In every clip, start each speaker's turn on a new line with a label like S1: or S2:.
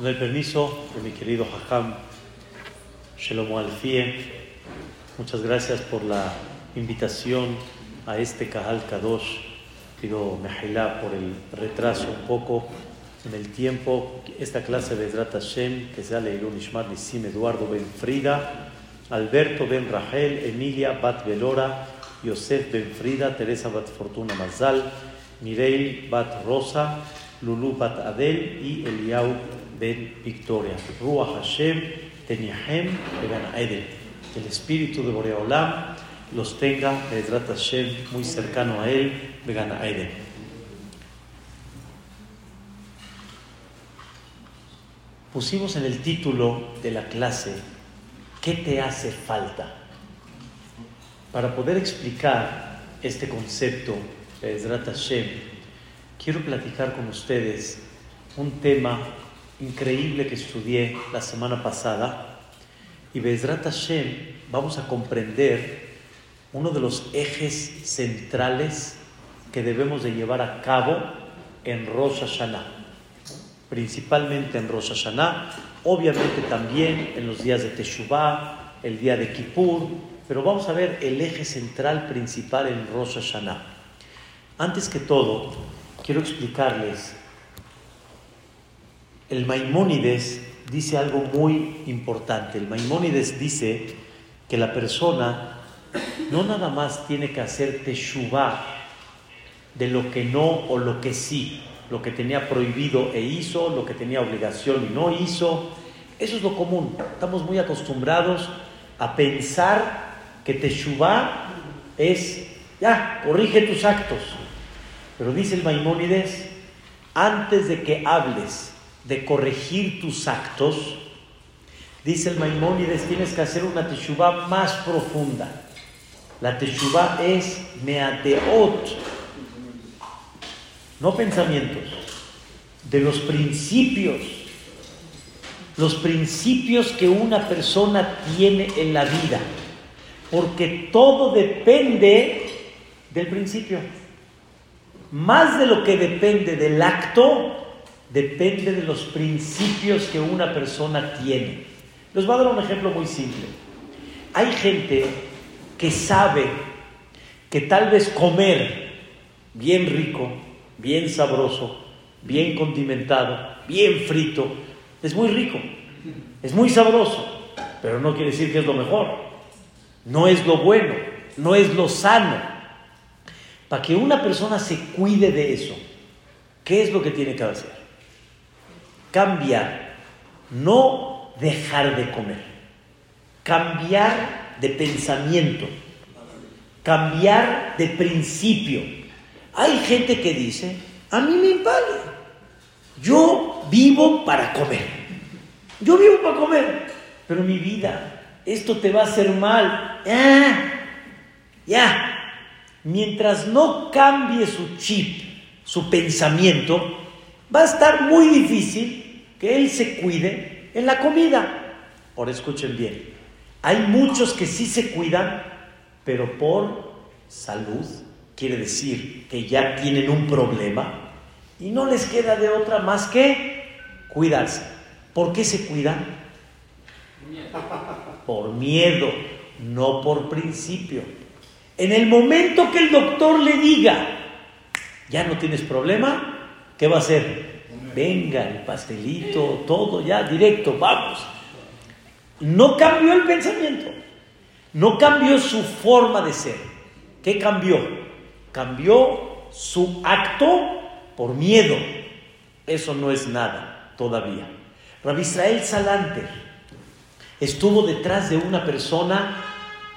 S1: Con el permiso de mi querido Hajam Shelomo Alfie, muchas gracias por la invitación a este Kahal Kadosh. Pido Mejilá por el retraso un poco en el tiempo. Esta clase de Zrat Hashem, que sea Leilun Ishmar Nisim Eduardo Ben Frida, Alberto Ben Rachel, Emilia Bat Velora, Yosef Ben Frida, Teresa Bat Fortuna Mazal, Mireille Bat Rosa, Lulu Bat Adel y Eliau Ben Victoria. Ruach Hashem, Teniahem, Began Edel. El espíritu de Boreolam los tenga, Ezrat Hashem, muy cercano a él, Began Edel. Pusimos en el título de la clase, ¿qué te hace falta? Para poder explicar este concepto, Ezrat Hashem, quiero platicar con ustedes un tema increíble que estudié la semana pasada y Bezrat Hashem vamos a comprender uno de los ejes centrales que debemos de llevar a cabo en Rosh Hashanah, principalmente en Rosh Hashanah, obviamente también en los días de Teshuvah, el día de Kippur, pero vamos a ver el eje central principal en Rosh Hashanah. Antes que todo, quiero explicarles el Maimónides dice algo muy importante. El Maimónides dice que la persona no nada más tiene que hacer teshuvah de lo que no o lo que sí, lo que tenía prohibido e hizo, lo que tenía obligación y no hizo. Eso es lo común. Estamos muy acostumbrados a pensar que teshuvah es, ya, corrige tus actos. Pero dice el Maimónides, antes de que hables de corregir tus actos, dice el Maimónides, tienes que hacer una teshuvah más profunda. La teshuvah es meateot, no pensamientos, de los principios, los principios que una persona tiene en la vida, porque todo depende del principio. Más de lo que depende del acto, depende de los principios que una persona tiene. Les voy a dar un ejemplo muy simple. Hay gente que sabe que tal vez comer bien rico, bien sabroso, bien condimentado, bien frito, es muy rico, es muy sabroso, pero no quiere decir que es lo mejor, no es lo bueno, no es lo sano. Para que una persona se cuide de eso, ¿qué es lo que tiene que hacer? Cambiar, no dejar de comer, cambiar de pensamiento, cambiar de principio. Hay gente que dice, a mí me vale, yo vivo para comer, yo vivo para comer, pero mi vida, esto te va a hacer mal, ya, ya. Mientras no cambie su chip, su pensamiento, va a estar muy difícil que él se cuide en la comida. Ahora escuchen bien, hay muchos que sí se cuidan, pero por salud, quiere decir que ya tienen un problema y no les queda de otra más que cuidarse. ¿Por qué se cuidan? Por miedo, no por principio. En el momento que el doctor le diga, ya no tienes problema, ¿qué va a hacer? Venga, el pastelito, todo ya, directo, vamos. No cambió el pensamiento, no cambió su forma de ser. ¿Qué cambió? Cambió su acto por miedo. Eso no es nada todavía. Rabbi Israel Salanter estuvo detrás de una persona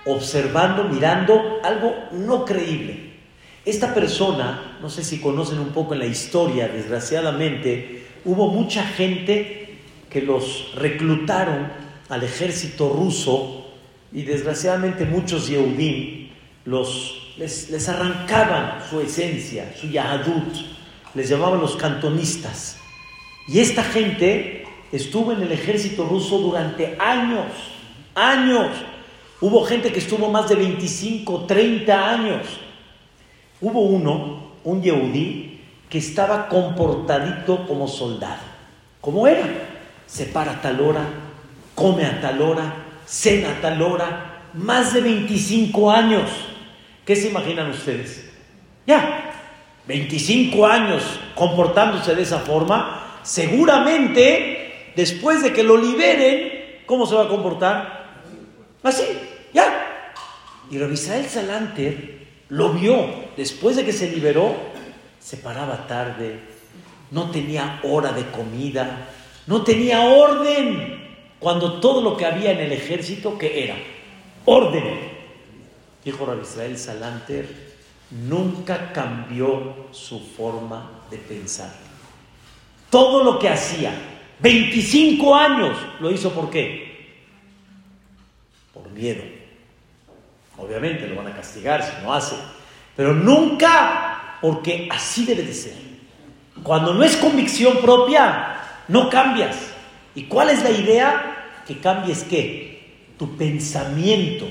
S1: observando, mirando algo no creíble. Esta persona, no sé si conocen un poco en la historia, desgraciadamente, hubo mucha gente que los reclutaron al ejército ruso y desgraciadamente muchos Yehudim los, les, les arrancaban su esencia, su Yahadut, les llamaban los cantonistas. Y esta gente estuvo en el ejército ruso durante años, años. Hubo gente que estuvo más de 25, 30 años. Hubo uno, un Yehudí, que estaba comportadito como soldado, como era. se para a tal hora, come a tal hora, cena a tal hora, más de 25 años. ¿Qué se imaginan ustedes? Ya, 25 años comportándose de esa forma, seguramente después de que lo liberen, ¿cómo se va a comportar? Así, ya. Y Rabbi Israel Salanter lo vio, después de que se liberó, se paraba tarde, no tenía hora de comida, no tenía orden, cuando todo lo que había en el ejército, ¿qué era? Orden. Dijo Rabbi Israel Salanter, nunca cambió su forma de pensar. Todo lo que hacía, 25 años, lo hizo por qué? Por miedo. Obviamente lo van a castigar si no hace, pero nunca porque así debe de ser. Cuando no es convicción propia, no cambias. ¿Y cuál es la idea? Que cambies qué? Tu pensamiento.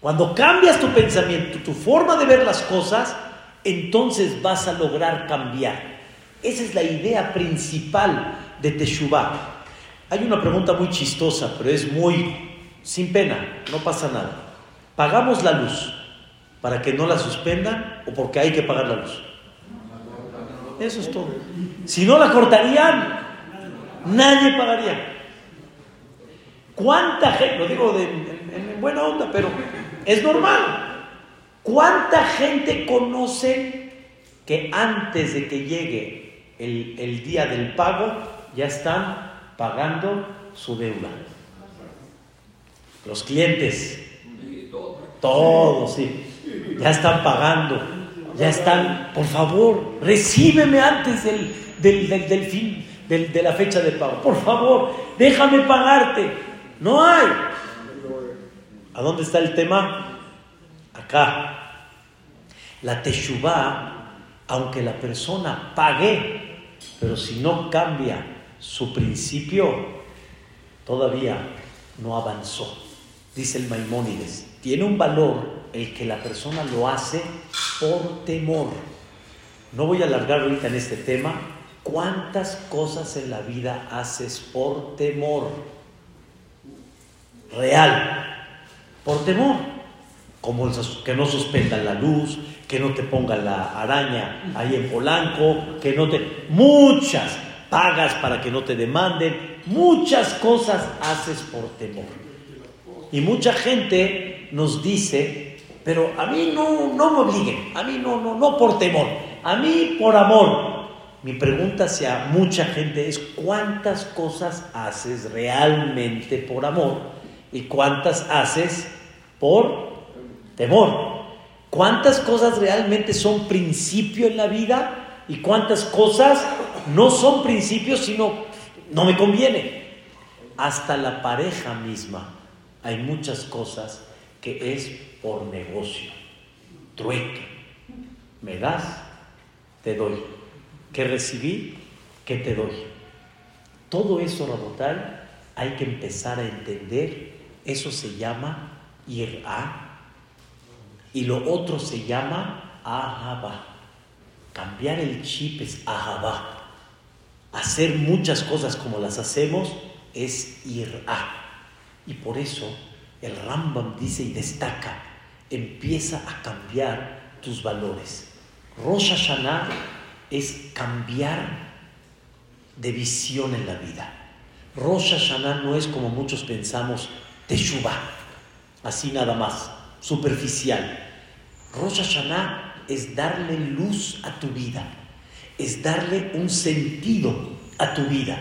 S1: Cuando cambias tu pensamiento, tu forma de ver las cosas, entonces vas a lograr cambiar. Esa es la idea principal de Teshuvah. Hay una pregunta muy chistosa, pero es muy sin pena, no pasa nada. ¿Pagamos la luz para que no la suspendan o porque hay que pagar la luz? Eso es todo. Si no la cortarían, nadie pagaría. ¿Cuánta gente, lo digo en buena onda, pero es normal. ¿Cuánta gente conoce que antes de que llegue el, día del pago ya están pagando su deuda? Los clientes, todos, sí, ya están pagando, ya están, por favor, recíbeme antes del, del, fin, de la fecha de pago, por favor, déjame pagarte. No hay. ¿A dónde está el tema? Acá. La teshuvah, aunque la persona pague, pero si no cambia su principio, todavía no avanzó. Dice el Maimónides, tiene un valor el que la persona lo hace por temor. No voy a alargar ahorita en este tema. ¿Cuántas cosas en la vida haces por temor? Real por temor, como que no suspendan la luz, que no te pongan la araña ahí en Polanco, que no te... Muchas pagas para que no te demanden, muchas cosas haces por temor. Y mucha gente nos dice, pero a mí no, no me obliguen, a mí no, no, no por temor, a mí por amor. Mi pregunta hacia mucha gente es, ¿cuántas cosas haces realmente por amor? ¿Y cuántas haces por temor. ¿Cuántas cosas realmente son principio en la vida y cuántas cosas no son principios sino no me conviene? Hasta la pareja misma hay muchas cosas que es por negocio, trueque. Me das, te doy. ¿Qué recibí? ¿Qué te doy? Todo eso, Rabotal, hay que empezar a entender. Eso se llama irá, y lo otro se llama ahaba. Cambiar el chip es ahaba. Hacer muchas cosas como las hacemos es irá. Y por eso el Rambam dice y destaca, empieza a cambiar tus valores. Rosh Hashanah es cambiar de visión en la vida. Rosh Hashanah no es como muchos pensamos, Teshuvah así nada más, superficial. Rosh Hashanah es darle luz a tu vida, es darle un sentido a tu vida,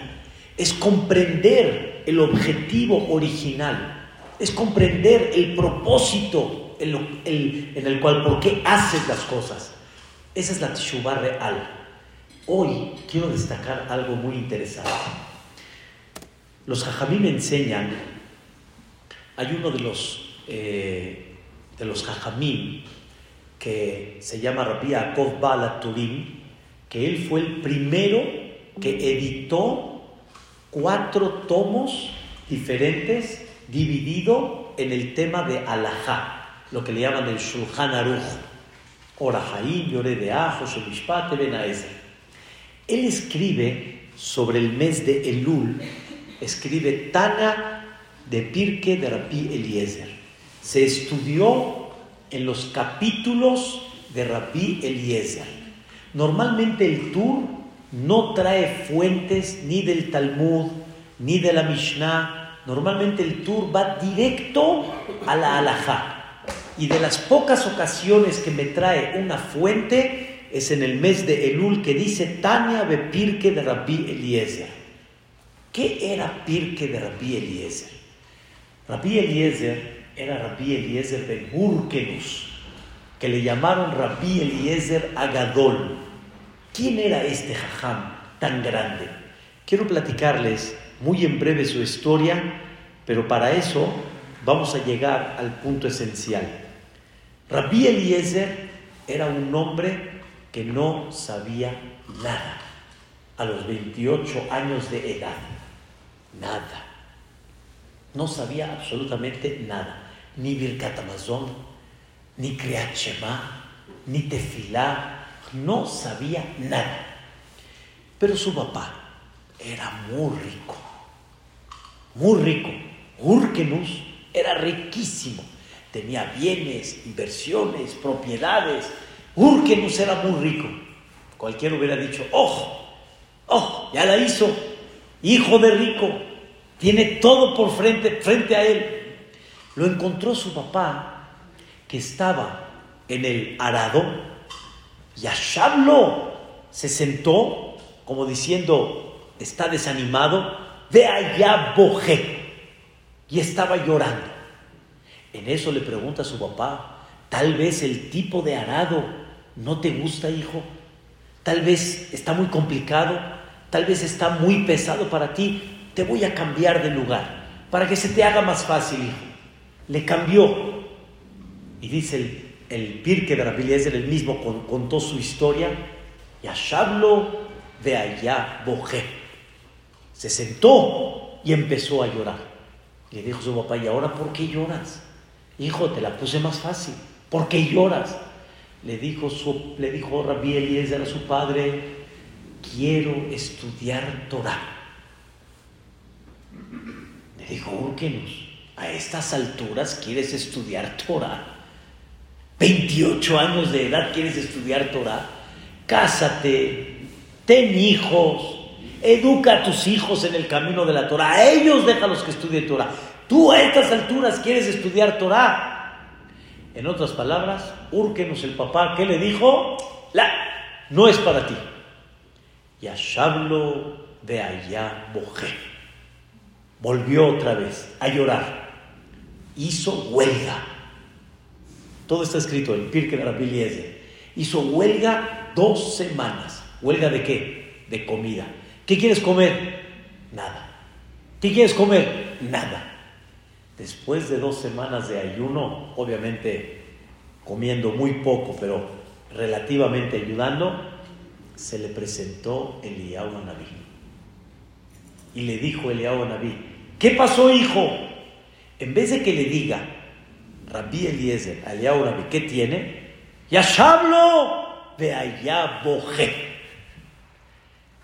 S1: es comprender el objetivo original, es comprender el propósito en, el, cual, por qué haces las cosas. Esa es la Teshuvah real. Hoy quiero destacar algo muy interesante. Los Jajamí me enseñan, hay uno de los eh, los Jajamim, que se llama Rabbi Yaakov Bala Turim, que él fue el primero que editó cuatro tomos diferentes dividido en el tema de Alajá, lo que le llaman el Shulchan Aruch, Orahaim, Yore de Ajo, Ben Él escribe sobre el mes de Elul escribe Tana de Pirke de Rabbi Eliezer. Se estudió en los capítulos de Rabbi Eliezer. Normalmente el Tur no trae fuentes ni del Talmud, ni de la Mishnah. Normalmente el Tur va directo a la Halajá. Y de las pocas ocasiones que me trae una fuente es en el mes de Elul que dice Tania Bepirke de Rabbi Eliezer. ¿Qué era Pirke de Rabbi Eliezer? Rabbi Eliezer era Rabbi Eliezer de Burkenus, que le llamaron Rabbi Eliezer Agadol. ¿Quién era este jajam tan grande? Quiero platicarles muy en breve su historia, pero para eso vamos a llegar al punto esencial. Rabbi Eliezer era un hombre que no sabía nada a los 28 años de edad. Nada. No sabía absolutamente nada. Ni Birkat Amazon, ni Kriyat ni Tefilá. No sabía nada. Pero su papá era muy rico. Muy rico. Urkenus era riquísimo. Tenía bienes, inversiones, propiedades. Urkenus era muy rico. Cualquiera hubiera dicho, ¡oh! ¡oh! Ya la hizo. Hijo de rico. Tiene todo por frente, frente a él. Lo encontró su papá, que estaba en el arado, y a Shablo se sentó, como diciendo, está desanimado, de allá bojé, y estaba llorando. En eso le pregunta a su papá, tal vez el tipo de arado no te gusta, hijo, tal vez está muy complicado, tal vez está muy pesado para ti, te voy a cambiar de lugar para que se te haga más fácil, hijo. Le cambió. Y dice el, el Pirke de el mismo contó su historia. Y a de allá bojé. Se sentó y empezó a llorar. Le dijo su papá, ¿y ahora por qué lloras? Hijo, te la puse más fácil. ¿Por qué lloras? Le dijo, su, le dijo Rabbi Eliezer a su padre, quiero estudiar Torah. Le dijo, Urkenus, a estas alturas quieres estudiar Torah. 28 años de edad quieres estudiar Torah. Cásate, ten hijos, educa a tus hijos en el camino de la Torah. A ellos déjalos que estudien Torah. Tú a estas alturas quieres estudiar Torah. En otras palabras, Urkenus, el papá, ¿qué le dijo? La, no es para ti. Y Shablo de allá bojé volvió otra vez a llorar. Hizo huelga. Todo está escrito en Pirke Rabbi Hizo huelga dos semanas. ¿Huelga de qué? De comida. ¿Qué quieres comer? Nada. ¿Qué quieres comer? Nada. Después de dos semanas de ayuno, obviamente comiendo muy poco, pero relativamente ayudando, se le presentó Eliyahu Naví. Y le dijo Eliyahu Naví, ¿qué pasó hijo? En vez de que le diga, Rabbi Eliezer, Eliyahu Naví, ¿qué tiene? Yashablo de allá boje.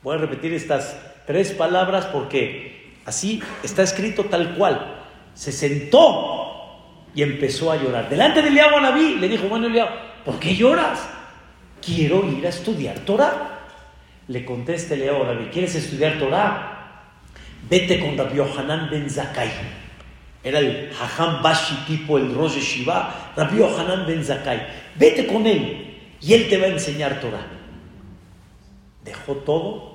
S1: Voy a repetir estas tres palabras porque así está escrito tal cual. Se sentó y empezó a llorar. Delante de Eliyahu Naví le dijo, bueno Eliyahu, ¿por qué lloras? Quiero ir a estudiar Torah. Le contesta Eliyahu Naví, ¿quieres estudiar Torah? Vete con Rabbi Yohanan ben Zakai. Era el Hajam Bashi tipo, el Rosh Shiva, Rabbi Yohanan ben Zakai. Vete con él y él te va a enseñar Torah. Dejó todo,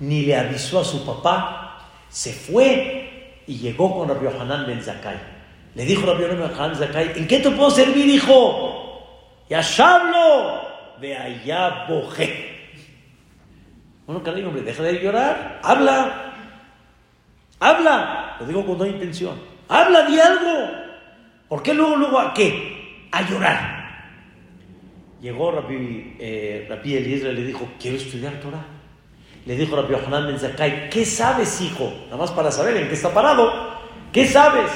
S1: ni le avisó a su papá, se fue y llegó con Rabbi Yohanan ben Zakai. Le dijo Rabbi Yohanan ben Zakai, ¿en qué te puedo servir, hijo? Yashablo de allá bojé. Bueno, cariño, hombre, deja de llorar, habla. Habla, lo digo con toda intención. Habla de algo. ¿Por qué luego, luego a qué? A llorar. Llegó Rabbi, eh, y le dijo, quiero estudiar Torah. Le dijo Rabbi Yohanan Ben Zakai, ¿qué sabes, hijo? Nada más para saber en qué está parado. ¿Qué sabes?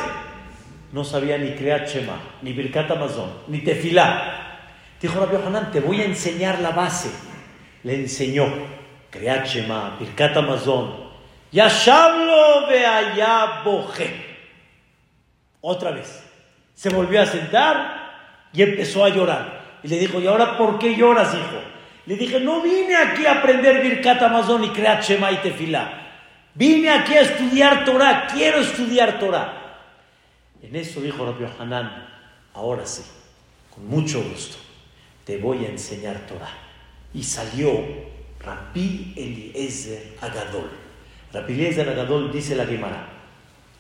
S1: No sabía ni Kriyat Shema, ni Birkat Amazon, ni Tefilá. Dijo Rabbi Yohanan, te voy a enseñar la base. Le enseñó Kriyat Shema, Birkat Amazon, Yashablo allá boje. Otra vez. Se volvió a sentar y empezó a llorar. Y le dijo, ¿y ahora por qué lloras, hijo? Le dije, no vine aquí a aprender Birkat Amazon y crear Shema y Tefilá. Vine aquí a estudiar Torah, quiero estudiar Torah. En eso dijo Rabbi Hanan, ahora sí, con mucho gusto, te voy a enseñar Torah. Y salió Rabbi Eliezer Agadol. Rabbi Eliezer Agadol dice la Gemara,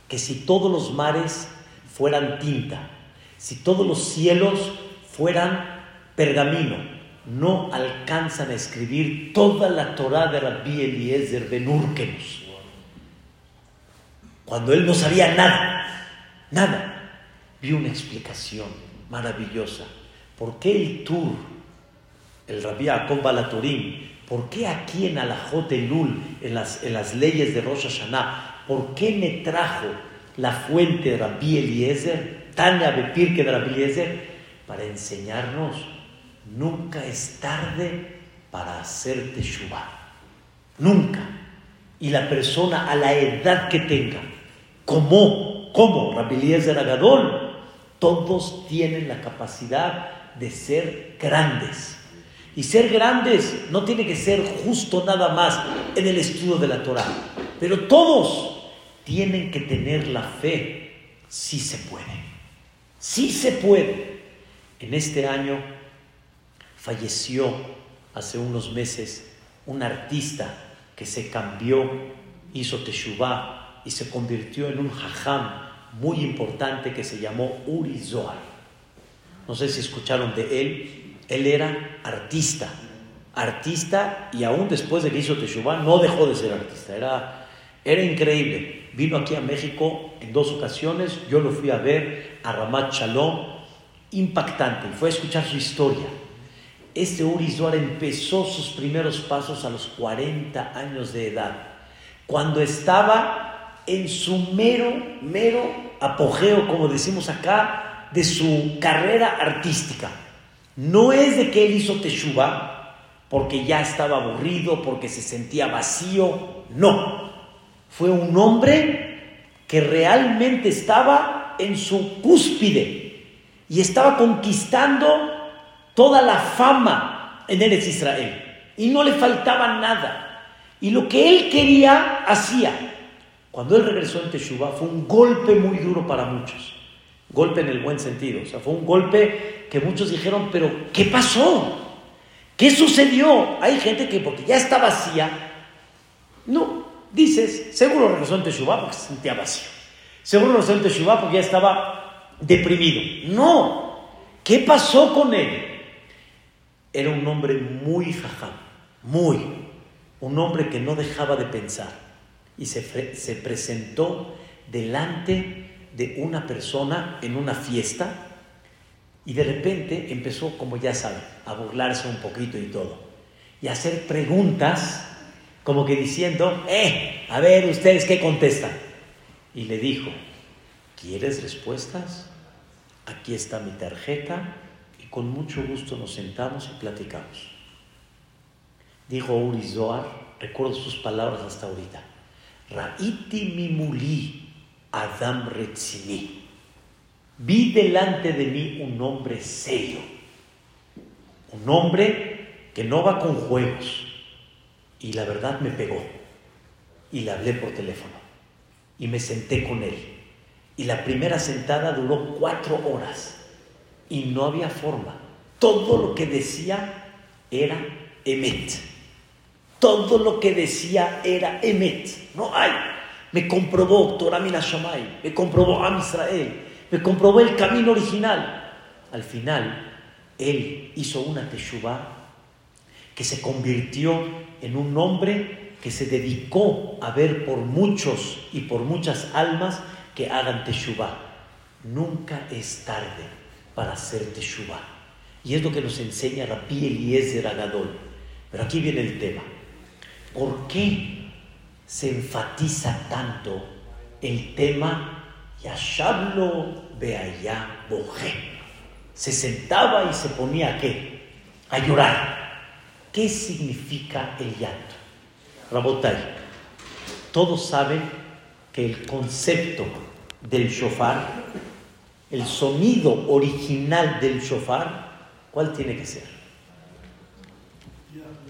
S1: que si todos los mares fueran tinta, si todos los cielos fueran pergamino, no alcanzan a escribir toda la Torah de Rabbi Eliezer Ben Urkenus. Cuando él no sabía nada, nada, vi una explicación maravillosa. ¿Por qué el Tur, el Rabbi Jacob Balaturim, por qué aquí en Alajot Elul, en las, en las leyes de Rosh Hashanah, por qué me trajo la fuente de Rabbi Eliezer, Tania Bepirke de Rabbi Eliezer, para enseñarnos, nunca es tarde para hacer Teshuvah. Nunca. Y la persona a la edad que tenga, como, como Rabbi Eliezer Agadol, todos tienen la capacidad de ser grandes. Y ser grandes no tiene que ser justo nada más en el estudio de la Torah, pero todos tienen que tener la fe, sí se puede, sí se puede. En este año falleció hace unos meses un artista que se cambió, hizo teshuvah y se convirtió en un hajam muy importante que se llamó Uri Zohar. No sé si escucharon de él. Él era artista, artista y aún después de que hizo teshuvah no dejó de ser artista. Era, era increíble. Vino aquí a México en dos ocasiones, yo lo fui a ver a Ramat Shalom, impactante, fue a escuchar su historia. Este Uri Zohar empezó sus primeros pasos a los 40 años de edad, cuando estaba en su mero, mero apogeo, como decimos acá, de su carrera artística. No es de que él hizo teshuva porque ya estaba aburrido, porque se sentía vacío, no fue un hombre que realmente estaba en su cúspide y estaba conquistando toda la fama en Eres Israel. Y no le faltaba nada. Y lo que él quería, hacía. Cuando él regresó en Teshuvah fue un golpe muy duro para muchos. Golpe en el buen sentido. O sea, fue un golpe que muchos dijeron, pero ¿qué pasó? ¿Qué sucedió? Hay gente que porque ya está vacía, no, dices, seguro regresó en Teshuvah porque se sentía vacío. Seguro regresó en Teshuvah porque ya estaba deprimido. No. ¿Qué pasó con él? Era un hombre muy jajam, muy. Un hombre que no dejaba de pensar. Y se, se presentó delante de una persona en una fiesta y de repente empezó, como ya saben, a burlarse un poquito y todo. Y a hacer preguntas como que diciendo, eh, a ver ustedes qué contestan. Y le dijo, ¿quieres respuestas? Aquí está mi tarjeta con mucho gusto nos sentamos y platicamos. Dijo Uri Zohar, recuerdo sus palabras hasta ahorita, Raiti mimuli Adam Retzini. Vi delante de mí un hombre serio, un hombre que no va con juegos, y la verdad me pegó. Y le hablé por teléfono. Y me senté con él. Y la primera sentada duró cuatro horas. Y no había forma. Todo lo que decía era Emet. Todo lo que decía era Emet. No hay. Me comprobó Toramina Shamay. Me comprobó Am Israel. Me comprobó el camino original. Al final, él hizo una teshuvah que se convirtió en un hombre que se dedicó a ver por muchos y por muchas almas que hagan teshuvah. Nunca es tarde para hacer teshuvah. Y es lo que nos enseña Rabbi Eliezer Agadol. Pero aquí viene el tema. ¿Por qué se enfatiza tanto el tema Yashablo Beaya Boje? Se sentaba y se ponía a qué? A llorar. ¿Qué significa el llanto? Rabotay, todos saben que el concepto del shofar, el sonido original del shofar, ¿cuál tiene que ser?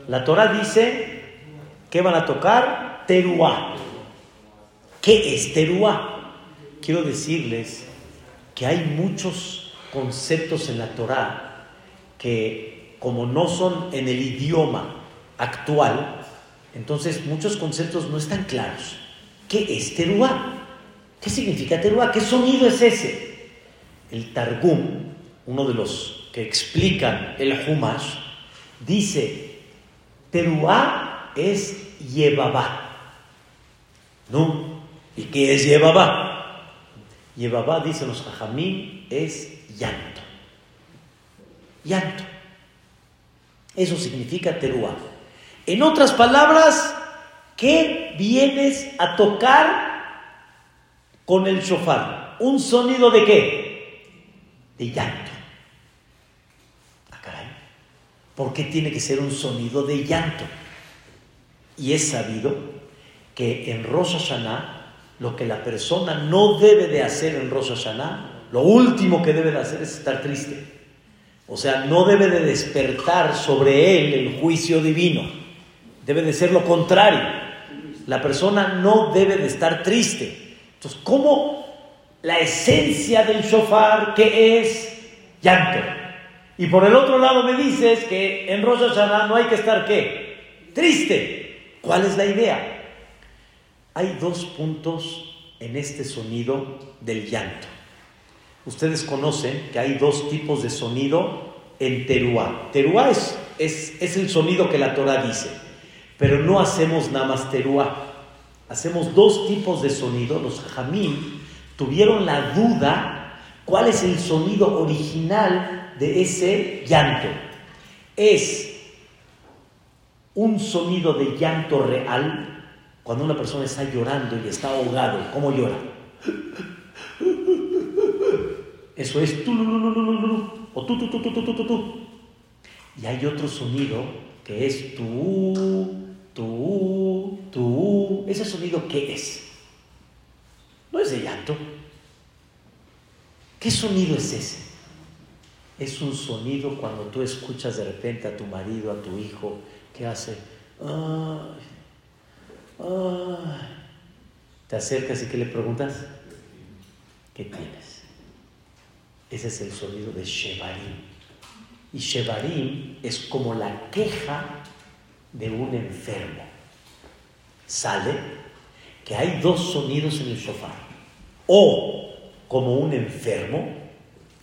S1: La Torah dice que van a tocar teruá. ¿Qué es teruá? Quiero decirles que hay muchos conceptos en la Torah que como no son en el idioma actual, entonces muchos conceptos no están claros. ¿Qué es teruá? ¿Qué significa teruá? ¿Qué sonido es ese? El Targum, uno de los que explican el Humash, dice, teruá es yebabá. ¿No? ¿Y qué es yebabá? Yebabá, dicen los jajamín, es llanto. Llanto. Eso significa teruá. En otras palabras, ¿qué vienes a tocar con el shofar? ¿Un sonido de qué? De llanto. Ah, caray. ¿Por qué tiene que ser un sonido de llanto? Y es sabido que en Rosh Hashanah lo que la persona no debe de hacer en Rosh Hashanah, lo último que debe de hacer es estar triste. O sea, no debe de despertar sobre él el juicio divino. Debe de ser lo contrario. La persona no debe de estar triste. Entonces, ¿cómo la esencia del shofar que es llanto? Y por el otro lado me dices que en Rosh Hashanah no hay que estar qué? Triste. ¿Cuál es la idea? Hay dos puntos en este sonido del llanto. Ustedes conocen que hay dos tipos de sonido en teruá. Teruá es, es, es el sonido que la Torah dice. Pero no hacemos nada más teruá. Hacemos dos tipos de sonido. Los jamín tuvieron la duda cuál es el sonido original de ese llanto. Es un sonido de llanto real cuando una persona está llorando y está ahogado. ¿Cómo llora? Eso es tu, o tu, tu, tu, tu, tu, tu, tu. Y hay otro sonido que es tu, tú, tú, ese sonido qué es? Es de llanto. ¿Qué sonido es ese? Es un sonido cuando tú escuchas de repente a tu marido, a tu hijo, que hace, ay, ay. Te acercas y ¿qué le preguntas? ¿Qué tienes? Ese es el sonido de Shevarim. Y Shevarim es como la queja de un enfermo. Sale que hay dos sonidos en el sofá. O como un enfermo,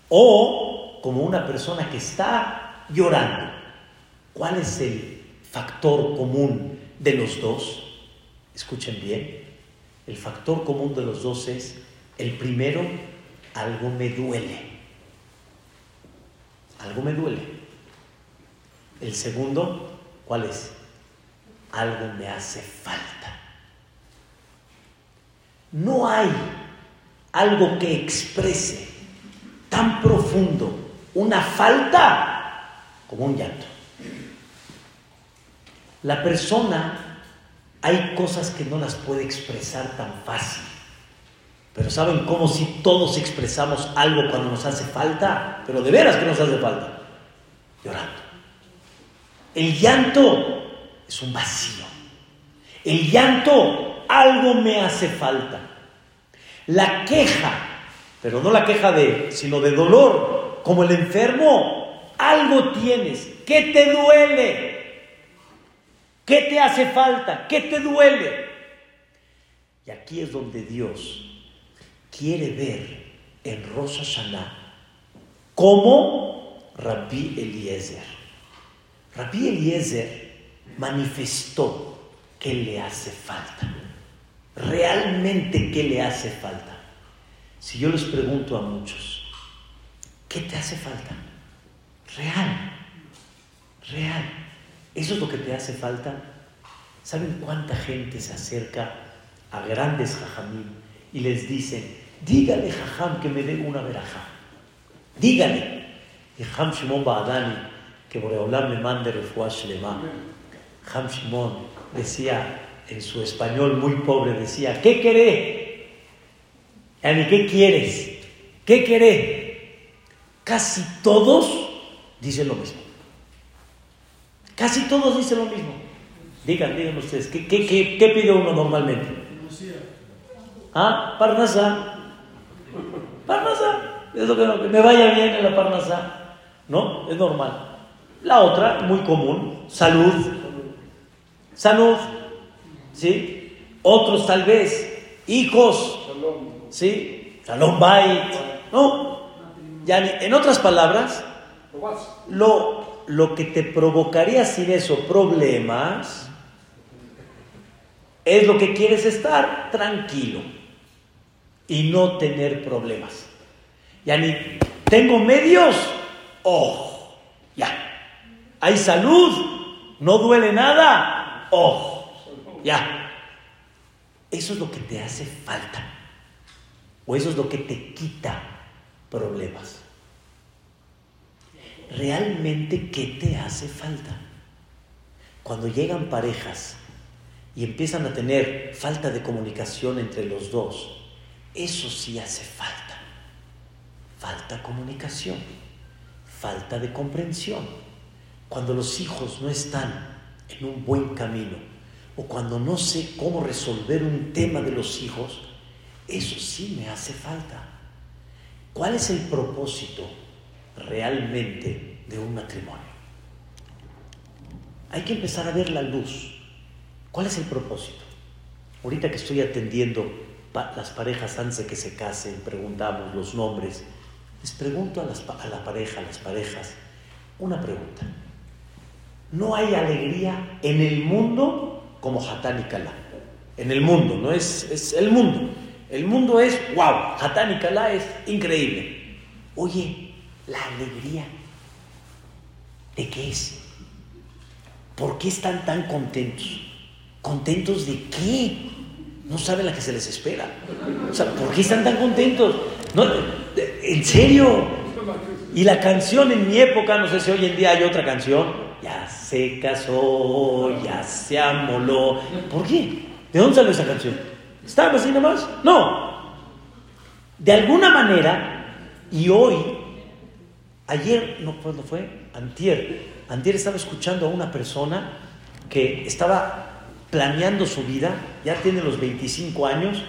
S1: o como una persona que está llorando. ¿Cuál es el factor común de los dos? Escuchen bien. El factor común de los dos es, el primero, algo me duele. Algo me duele. El segundo, ¿cuál es? algo me hace falta. No hay algo que exprese tan profundo una falta como un llanto. La persona hay cosas que no las puede expresar tan fácil. Pero ¿saben cómo si todos expresamos algo cuando nos hace falta? Pero de veras que nos hace falta. Llorando. El llanto es un vacío. El llanto, algo me hace falta. La queja, pero no la queja de, sino de dolor, como el enfermo, algo tienes. ¿Qué te duele? ¿Qué te hace falta? ¿Qué te duele? Y aquí es donde Dios quiere ver en Rosa Hashanah como Rabbi Eliezer. Rabbi Eliezer manifestó qué le hace falta. Realmente qué le hace falta. Si yo les pregunto a muchos, ¿qué te hace falta? Real, real. ¿Eso es lo que te hace falta? ¿Saben cuánta gente se acerca a grandes jajamín y les dice, dígale jajam que me dé una veraja? Dígale. Y Jam Shimon que por hablar me mande refuash lema. Ham Shimon decía, en su español muy pobre decía, ¿qué querés? ¿Qué quieres? ¿Qué querés? Casi todos dicen lo mismo. Casi todos dicen lo mismo. Digan, digan ustedes, ¿qué, pide uno normalmente? ¿Ah? Parnasa. Parnasa. Es lo que me vaya bien en la Parnasa. ¿No? Es normal. La otra, muy común, salud. Salud. ¿Sí? Otros tal vez, hijos. ¿Sí? Salón bait. ¿No? Ya, en otras palabras, lo, lo que te provocaría sin eso problemas es lo que quieres estar tranquilo y no tener problemas. Ya ni tengo medios, oh, ya. Hay salud, no duele nada, oh, ya. Eso es lo que te hace falta. O eso es lo que te quita problemas. ¿Realmente qué te hace falta? Cuando llegan parejas y empiezan a tener falta de comunicación entre los dos, eso sí hace falta. Falta comunicación, falta de comprensión. Cuando los hijos no están en un buen camino o cuando no sé cómo resolver un tema de los hijos, eso sí me hace falta. ¿Cuál es el propósito realmente de un matrimonio? Hay que empezar a ver la luz. ¿Cuál es el propósito? Ahorita que estoy atendiendo las parejas antes de que se casen, preguntamos los nombres, les pregunto a, la pareja, a las parejas, una pregunta. No hay alegría en el mundo como Hatán y Kalá. En el mundo, no es, es el mundo. El mundo es, wow, Hatán y Kalá es increíble. Oye, la alegría, ¿de qué es? ¿Por qué están tan contentos? ¿Contentos de qué? No saben la que se les espera. O sea, ¿por qué están tan contentos? No, ¿En serio? Y la canción en mi época, no sé si hoy en día hay otra canción, ya se casó, ya se amoló. ¿Por qué? ¿De dónde salió esa canción? ¿Estaba así nomás? No. De alguna manera, y hoy, ayer, no, ¿cuándo fue? Antier. Antier estaba escuchando a una persona que estaba planeando su vida, ya tiene los 25 años,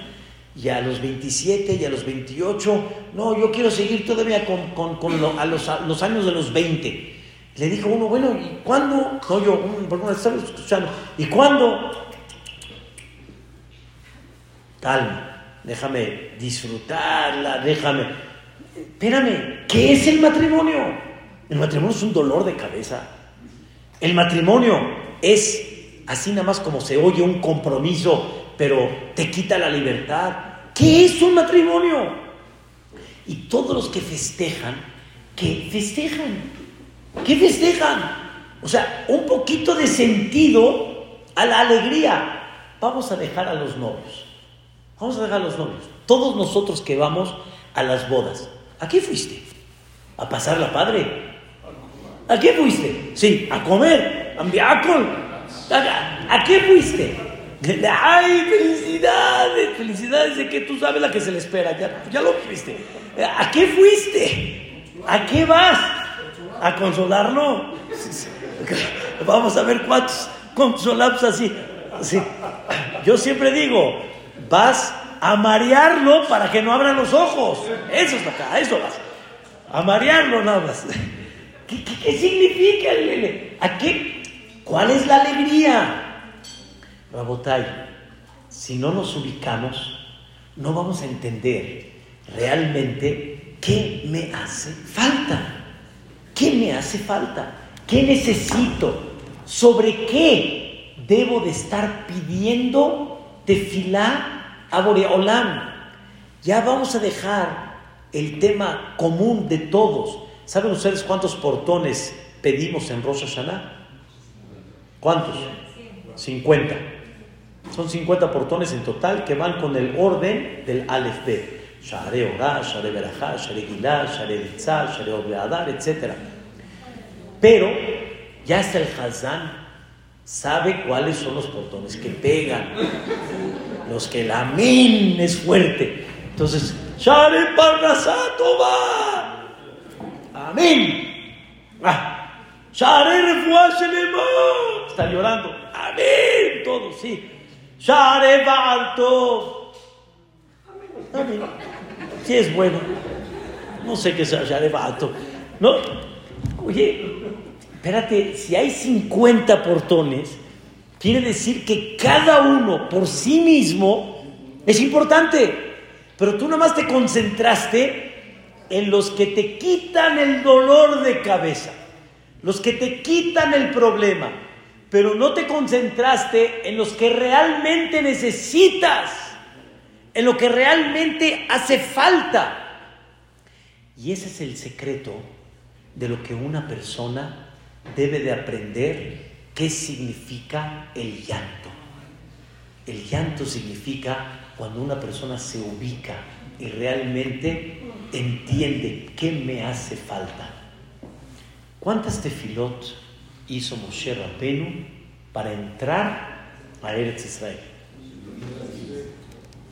S1: y a los 27 y a los 28, no, yo quiero seguir todavía con, a, los, años de los 20. Le dijo uno, bueno, ¿y cuándo? No, yo, porque estaba escuchando, ¿y cuándo? Calma, déjame disfrutarla, déjame. Espérame, ¿qué es el matrimonio? El matrimonio es un dolor de cabeza. El matrimonio es así nada más como se oye un compromiso, pero te quita la libertad. ¿Qué es un matrimonio? Y todos los que festejan, ¿qué festejan? ¿Qué festejan? O sea, un poquito de sentido a la alegría. Vamos a dejar a los novios. Vamos a dejar a los novios. Todos nosotros que vamos a las bodas. ¿A qué fuiste? ¿A pasar la padre? ¿A qué fuiste? Sí, a comer. A ¿A qué fuiste? ¡Ay, felicidades! Felicidades de que tú sabes la que se le espera. Ya, ya lo viste. ¿A qué fuiste? ¿A qué vas? ¿A consolarlo? Vamos a ver cuántos consolados así. Yo siempre digo, vas a marearlo para que no abra los ojos. Eso es acá, eso vas. A marearlo nada más. ¿Qué, qué, qué significa? ¿A qué, ¿Cuál es la alegría? Rabotay, si no nos ubicamos, no vamos a entender realmente qué me hace falta. ¿Qué me hace falta? ¿Qué necesito? ¿Sobre qué debo de estar pidiendo tefilá a Boreolam? Ya vamos a dejar el tema común de todos. ¿Saben ustedes cuántos portones pedimos en Rosh? ¿Cuántos? 50. Son 50 portones en total que van con el orden del Aleph. Share Orah, Share Berajá, Share Gilá, Share Ritzá, Share Obleadar, etc. Pero ya está el Hazán sabe cuáles son los portones que pegan, los que la min es fuerte. Entonces, Share Parnasato va. Amén. Ah. Share Está llorando. Amén. Todo, sí. Share Barto. Amén. Sí es bueno. No sé qué sea Share Barto. No. Oye, espérate, si hay 50 portones, quiere decir que cada uno por sí mismo es importante. Pero tú nada más te concentraste en los que te quitan el dolor de cabeza, los que te quitan el problema, pero no te concentraste en los que realmente necesitas, en lo que realmente hace falta. Y ese es el secreto de lo que una persona debe de aprender qué significa el llanto. El llanto significa cuando una persona se ubica y realmente entiende qué me hace falta. ¿Cuántas tefilot hizo Moshe Rabenu para entrar a Eretz Israel?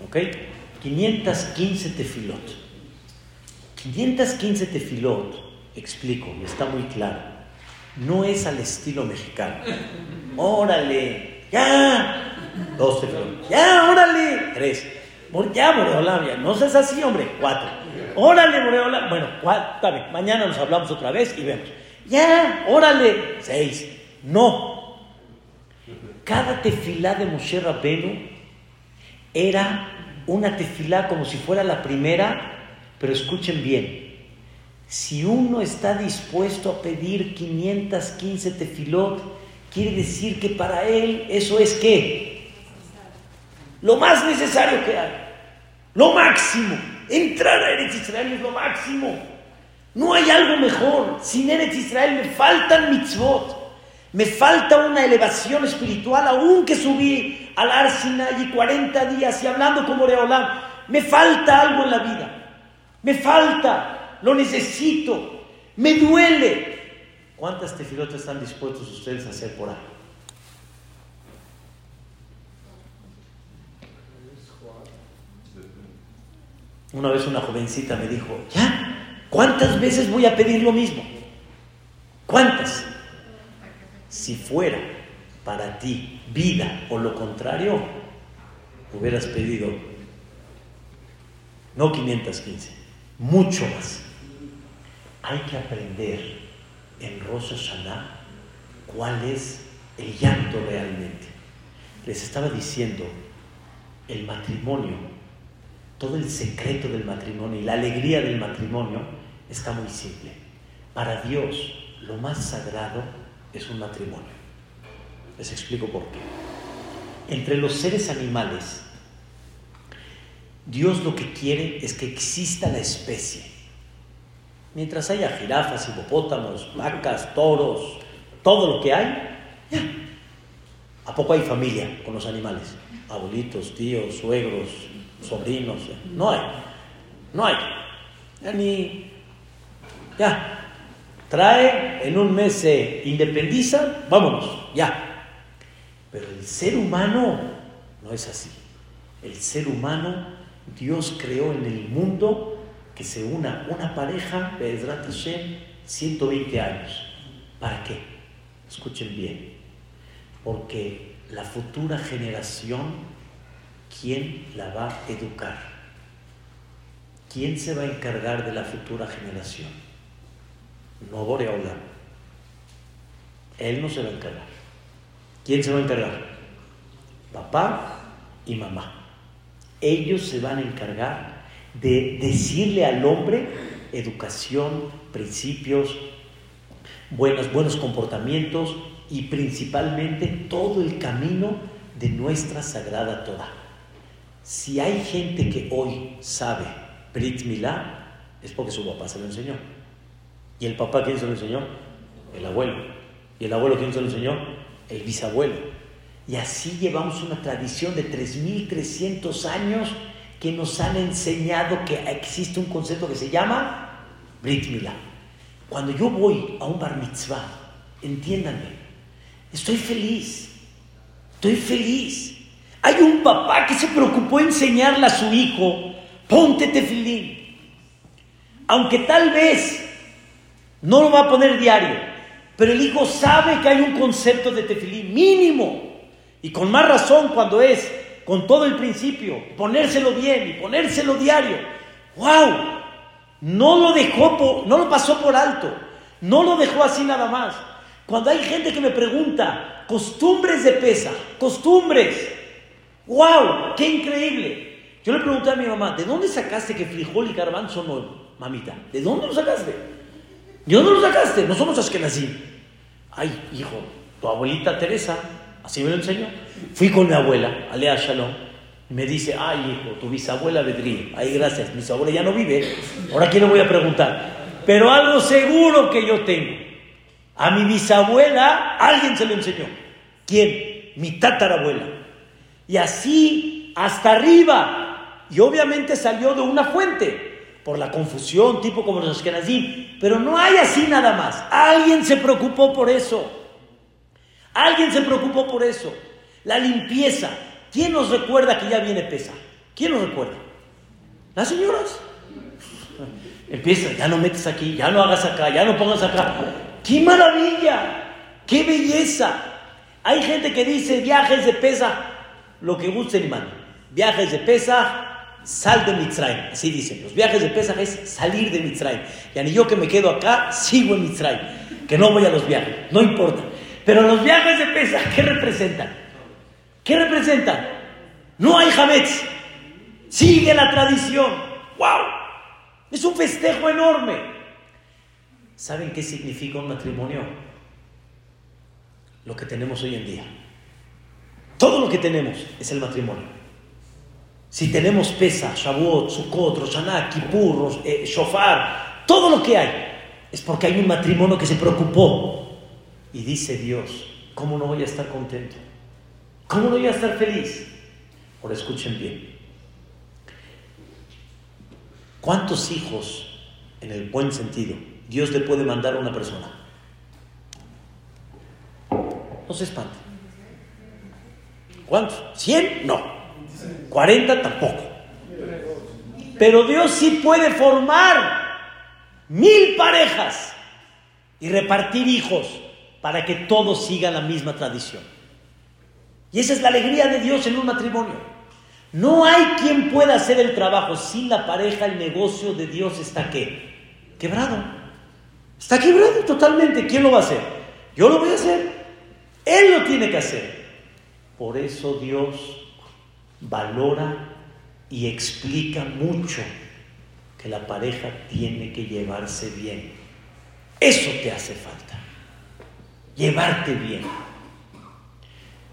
S1: ¿Ok? 515 tefilot. 515 tefilot, explico, está muy claro, no es al estilo mexicano. Órale, ya, Dos tefilot. Ya, órale. Tres. Ya, Moreola, no seas así, hombre. Cuatro. Órale, Moreola. Bueno, cuatro. Mañana nos hablamos otra vez y vemos. Ya, órale. Seis. No. Cada tefilá de Moshe Rabenu era una tefilá como si fuera la primera, pero escuchen bien. Si uno está dispuesto a pedir 515 tefilot, quiere decir que para él eso es qué? lo más necesario que hay, lo máximo. Entrar a Eretz Israel es lo máximo. No hay algo mejor. Sin Eretz Israel me faltan mitzvot. Me falta una elevación espiritual, aún que subí al Arsina y 40 días y hablando como Reolam. Me falta algo en la vida. Me falta, lo necesito, me duele. ¿Cuántas tefilotas están dispuestos ustedes a hacer por ahí? Una vez una jovencita me dijo, ¿ya? ¿Cuántas veces voy a pedir lo mismo? ¿Cuántas? Si fuera para ti vida o lo contrario, hubieras pedido no 515, mucho más. Hay que aprender en Rosh Hashanah cuál es el llanto realmente. Les estaba diciendo, el matrimonio todo el secreto del matrimonio y la alegría del matrimonio está muy simple. Para Dios, lo más sagrado es un matrimonio. Les explico por qué. Entre los seres animales, Dios lo que quiere es que exista la especie. Mientras haya jirafas, hipopótamos, vacas, toros, todo lo que hay, ya. ¿A poco hay familia con los animales? Abuelitos, tíos, suegros, sobrinos, no hay, no hay. Ya ni, ya, trae, en un mes se independiza, vámonos, ya. Pero el ser humano no es así. El ser humano, Dios creó en el mundo que se una una pareja, de Hashem, 120 años. ¿Para qué? Escuchen bien. Porque la futura generación ¿quién la va a educar? ¿Quién se va a encargar de la futura generación? No Boreola. Él no se va a encargar. ¿Quién se va a encargar? Papá y mamá. Ellos se van a encargar de decirle al hombre educación, principios, buenos, buenos comportamientos y principalmente todo el camino de nuestra sagrada Torah. Si hay gente que hoy sabe Brit Milá, es porque su papá se lo enseñó. ¿Y el papá quién se lo enseñó? El abuelo. ¿Y el abuelo quién se lo enseñó? El bisabuelo. Y así llevamos una tradición de 3.300 años que nos han enseñado que existe un concepto que se llama Brit Milá. Cuando yo voy a un bar mitzvah, entiéndanme, Estoy feliz. Estoy feliz. Hay un papá que se preocupó en enseñarle a su hijo, ponte tefilín. Aunque tal vez no lo va a poner diario, pero el hijo sabe que hay un concepto de tefilín mínimo. Y con más razón cuando es con todo el principio, ponérselo bien y ponérselo diario. ¡Wow! No lo dejó, no lo pasó por alto. No lo dejó así nada más. Cuando hay gente que me pregunta, costumbres de pesa, costumbres. ¡Wow! ¡Qué increíble! Yo le pregunté a mi mamá, ¿de dónde sacaste que frijol y garbanzo no, mamita? ¿De dónde lo sacaste? ¿De dónde lo sacaste? No somos así. Ay, hijo, tu abuelita Teresa, así me lo enseñó. Fui con mi abuela, Alea Shalom, y me dice, ay, hijo, tu bisabuela Bedrí. Ay, gracias, mi bisabuela ya no vive. Ahora, ¿quién le voy a preguntar? Pero algo seguro que yo tengo. A mi bisabuela alguien se lo enseñó. ¿Quién? Mi tatarabuela. Y así hasta arriba. Y obviamente salió de una fuente. Por la confusión, tipo como los Ashkenazim. Pero no hay así nada más. Alguien se preocupó por eso. Alguien se preocupó por eso. La limpieza. ¿Quién nos recuerda que ya viene pesa? ¿Quién nos recuerda? Las señoras. Empieza, ya no metes aquí, ya no hagas acá, ya no pongas acá. ¡Qué maravilla! ¡Qué belleza! Hay gente que dice viajes de pesa, lo que guste mande. Viajes de pesa, sal de Mitzrayim. Así dicen. Los viajes de pesa es salir de Mitzrayim. Y ni yo que me quedo acá, sigo en Mitzrayim. Que no voy a los viajes, no importa. Pero los viajes de pesa, ¿qué representan? ¿Qué representan? No hay Hametz. Sigue la tradición. ¡Wow! Es un festejo enorme. ¿Saben qué significa un matrimonio? Lo que tenemos hoy en día. Todo lo que tenemos es el matrimonio. Si tenemos pesa, Shavuot, Sukkot, Roshaná, Kippur, eh, Shofar, todo lo que hay, es porque hay un matrimonio que se preocupó. Y dice Dios, ¿cómo no voy a estar contento? ¿Cómo no voy a estar feliz? Ahora escuchen bien. ¿Cuántos hijos, en el buen sentido, Dios le puede mandar a una persona? No se espante. ¿Cuántos? ¿Cien? No. ¿Cuarenta? Tampoco. Pero Dios sí puede formar mil parejas y repartir hijos para que todos sigan la misma tradición. Y esa es la alegría de Dios en un matrimonio. No hay quien pueda hacer el trabajo sin la pareja, el negocio de Dios está qué? Quebrado. Está quebrado totalmente. ¿Quién lo va a hacer? Yo lo voy a hacer. Él lo tiene que hacer. Por eso Dios valora y explica mucho que la pareja tiene que llevarse bien. Eso te hace falta. Llevarte bien.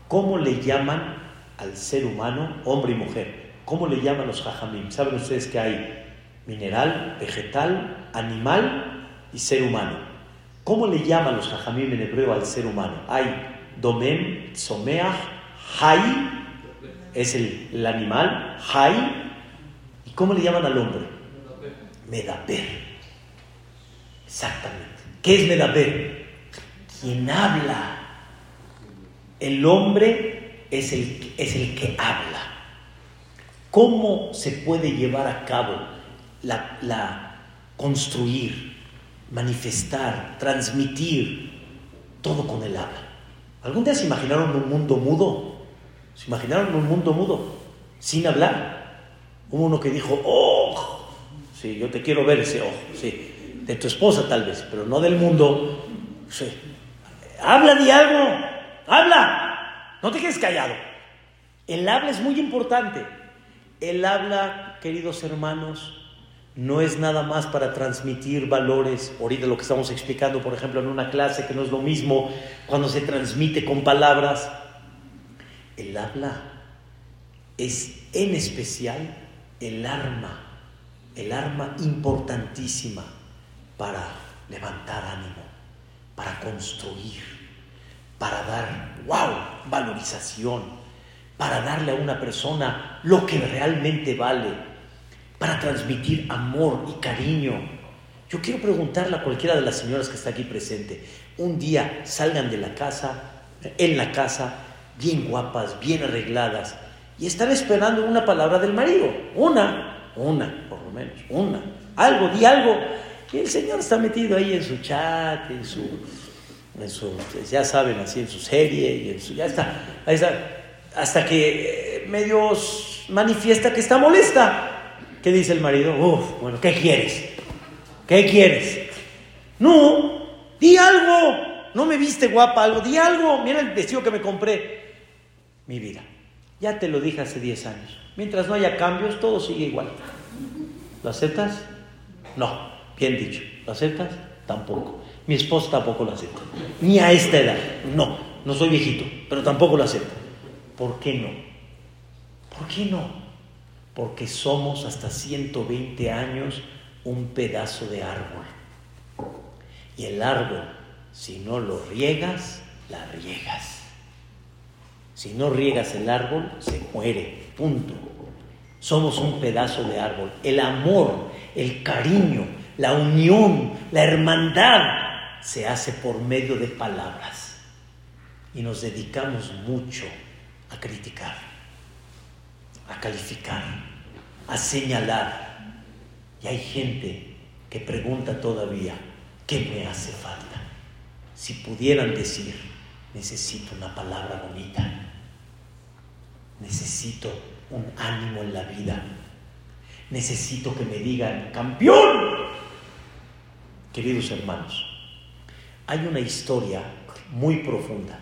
S1: ¿Cómo le llaman al ser humano, hombre y mujer. ¿Cómo le llaman los jajamim? Saben ustedes que hay mineral, vegetal, animal y ser humano. ¿Cómo le llaman los jajamim en hebreo al ser humano? Hay domem, someach, hay, es el, animal, hay. ¿Y cómo le llaman al hombre? Medaber. Exactamente. ¿Qué es Medaber? Quien habla. El hombre es el, es el que habla. ¿Cómo se puede llevar a cabo la, la construir, manifestar, transmitir todo con el habla? ¿Algún día se imaginaron un mundo mudo? ¿Se imaginaron un mundo mudo? Sin hablar. Hubo uno que dijo, oh, sí, yo te quiero ver ese ojo, sí, de tu esposa tal vez, pero no del mundo. Sí. Habla de algo, habla. No te quedes callado. El habla es muy importante. El habla, queridos hermanos, no es nada más para transmitir valores. Ahorita lo que estamos explicando, por ejemplo, en una clase, que no es lo mismo cuando se transmite con palabras. El habla es en especial el arma, el arma importantísima para levantar ánimo, para construir para dar, wow, valorización, para darle a una persona lo que realmente vale, para transmitir amor y cariño. Yo quiero preguntarle a cualquiera de las señoras que está aquí presente, un día salgan de la casa en la casa, bien guapas, bien arregladas, y estar esperando una palabra del marido, una, una, por lo menos, una, algo, di algo. Y el Señor está metido ahí en su chat, en su, en su ya saben, así en su serie, y en su, ya está, ahí está, hasta que eh, medio manifiesta que está molesta. ¿Qué dice el marido? Uf, bueno, ¿qué quieres? ¿Qué quieres? No, di algo. No me viste guapa algo, di algo. Mira el vestido que me compré. Mi vida, ya te lo dije hace 10 años. Mientras no haya cambios, todo sigue igual. ¿Lo aceptas? No, bien dicho. ¿Lo aceptas? Tampoco. Mi esposa tampoco lo acepta. Ni a esta edad. No, no soy viejito, pero tampoco lo acepta. ¿Por qué no? ¿Por qué no? Porque somos hasta 120 años un pedazo de árbol. Y el árbol, si no lo riegas, la riegas. Si no riegas el árbol, se muere. Punto. Somos un pedazo de árbol. El amor, el cariño, la unión, la hermandad se hace por medio de palabras. Y nos dedicamos mucho a criticar, a calificar, a señalar. Y hay gente que pregunta todavía, ¿qué me hace falta? Si pudieran decir, necesito una palabra bonita, necesito un ánimo en la vida, necesito que me digan, campeón. Queridos hermanos, hay una historia muy profunda,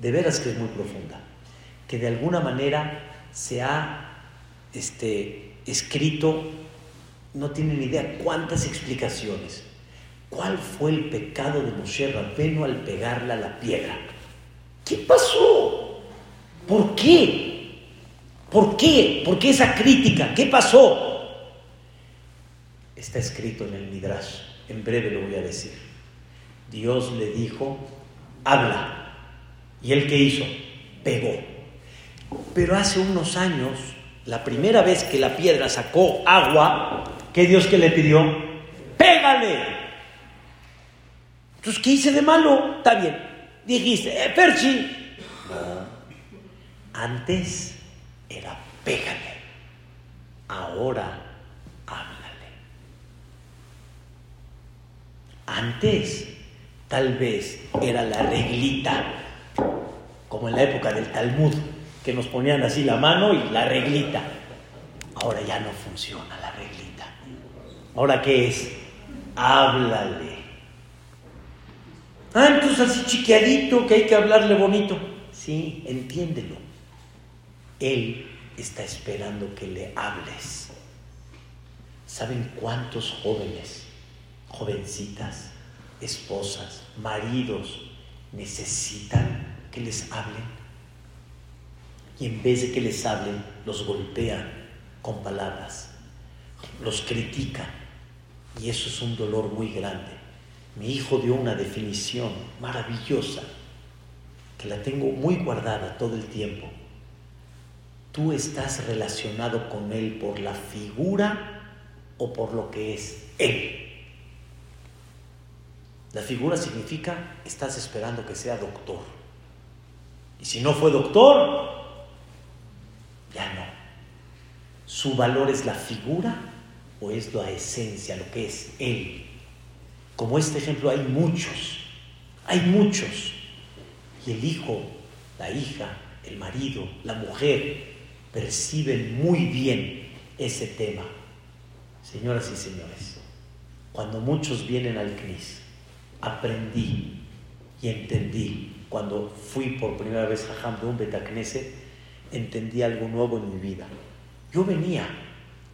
S1: de veras que es muy profunda, que de alguna manera se ha este, escrito, no tienen idea cuántas explicaciones. ¿Cuál fue el pecado de Moshe Rabbeinu al pegarle a la piedra? ¿Qué pasó? ¿Por qué? ¿Por qué? ¿Por qué esa crítica? ¿Qué pasó? Está escrito en el Midrash, en breve lo voy a decir. Dios le dijo, habla. ¿Y él qué hizo? Pegó. Pero hace unos años, la primera vez que la piedra sacó agua, ¿qué Dios que le pidió? Pégale. Entonces, ¿qué hice de malo? Está bien. Dijiste, eh, Perchi. No. Antes era pégale. Ahora háblale. Antes tal vez era la reglita, como en la época del Talmud, que nos ponían así la mano y la reglita. Ahora ya no funciona la reglita. ¿Ahora qué es? Háblale. Ah, entonces así chiquiadito que hay que hablarle bonito. Sí, entiéndelo. Él está esperando que le hables. ¿Saben cuántos jóvenes, jovencitas, esposas, maridos necesitan que les hablen? Y en vez de que les hablen, los golpean con palabras, los critican. Y eso es un dolor muy grande. Mi hijo dio una definición maravillosa, que la tengo muy guardada todo el tiempo. Tú estás relacionado con él por la figura o por lo que es él. La figura significa estás esperando que sea doctor. Y si no fue doctor, ya no. ¿Su valor es la figura o es la esencia, lo que es él? Como este ejemplo hay muchos, hay muchos. Y el hijo, la hija, el marido, la mujer perciben muy bien ese tema. Señoras y señores, cuando muchos vienen al CNIS, aprendí y entendí, cuando fui por primera vez a Ham de un Betacnese, entendí algo nuevo en mi vida. Yo venía